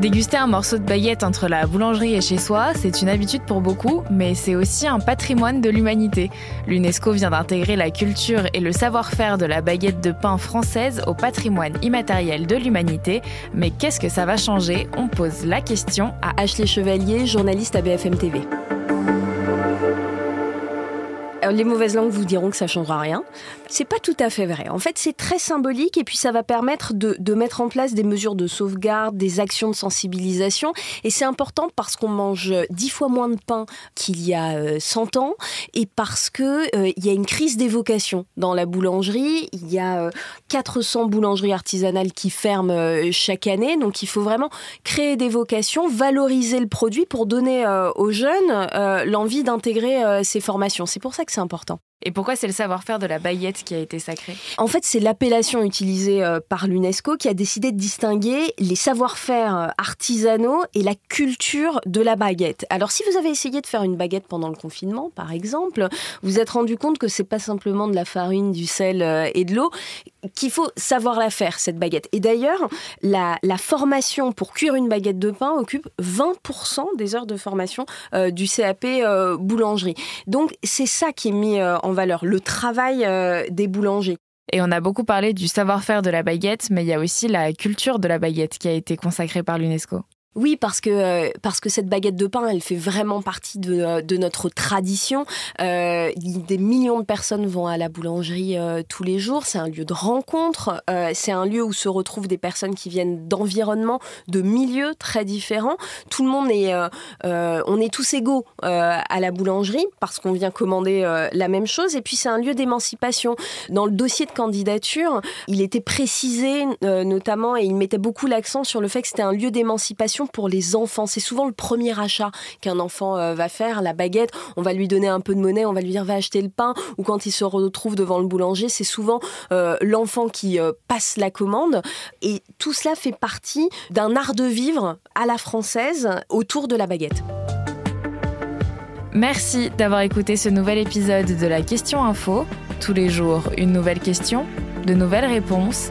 Déguster un morceau de baguette entre la boulangerie et chez soi, c'est une habitude pour beaucoup, mais c'est aussi un patrimoine de l'humanité. L'UNESCO vient d'intégrer la culture et le savoir-faire de la baguette de pain française au patrimoine immatériel de l'humanité. Mais qu'est-ce que ça va changer? On pose la question à Ashley Chevalier, journaliste à BFM TV. Euh, les mauvaises langues vous diront que ça changera rien. C'est pas tout à fait vrai. En fait, c'est très symbolique et puis ça va permettre de, mettre en place des mesures de sauvegarde, des actions de sensibilisation. Et c'est important parce qu'on mange dix fois moins de pain qu'il y a 100 euh, ans et parce que euh, il y a une crise d'évocation dans la boulangerie. Il y a 400 boulangeries artisanales qui ferment chaque année. Donc il faut vraiment créer des vocations, valoriser le produit pour donner aux jeunes l'envie d'intégrer ces formations. C'est pour ça que important. Et pourquoi c'est le savoir-faire de la baguette qui a été sacré? En fait, c'est l'appellation utilisée euh, par l'UNESCO qui a décidé de distinguer les savoir-faire euh, artisanaux et la culture de la baguette. Alors, si vous avez essayé de faire une baguette pendant le confinement, par exemple, vous êtes rendu compte que c'est pas simplement de la farine, du sel euh, et de l'eau, qu'il faut savoir la faire, cette baguette. Et d'ailleurs, la, formation pour cuire une baguette de pain occupe 20% des heures de formation du CAP boulangerie. Donc, c'est ça qui est mis en en valeur, le travail euh, des boulangers. Et on a beaucoup parlé du savoir-faire de la baguette, mais il y a aussi la culture de la baguette qui a été consacrée par l'UNESCO. Oui, parce que, euh, parce que cette baguette de pain, elle fait vraiment partie de, euh, notre tradition. Euh, des millions de personnes vont à la boulangerie tous les jours. C'est un lieu de rencontre. c'est un lieu où se retrouvent des personnes qui viennent d'environnements, de milieux très différents. Tout le monde est, on est tous égaux à la boulangerie parce qu'on vient commander la même chose. Et puis c'est un lieu d'émancipation. Dans le dossier de candidature, il était précisé notamment et il mettait beaucoup l'accent sur le fait que c'était un lieu d'émancipation pour les enfants. C'est souvent le premier achat qu'un enfant euh, va faire. La baguette, on va lui donner un peu de monnaie, on va lui dire va acheter le pain. Ou quand il se retrouve devant le boulanger, c'est souvent euh, l'enfant qui euh, passe la commande. Et tout cela fait partie d'un art de vivre à la française autour de la baguette. Merci d'avoir écouté ce nouvel épisode de la Question Info. Tous les jours, une nouvelle question, de nouvelles réponses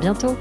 Bientôt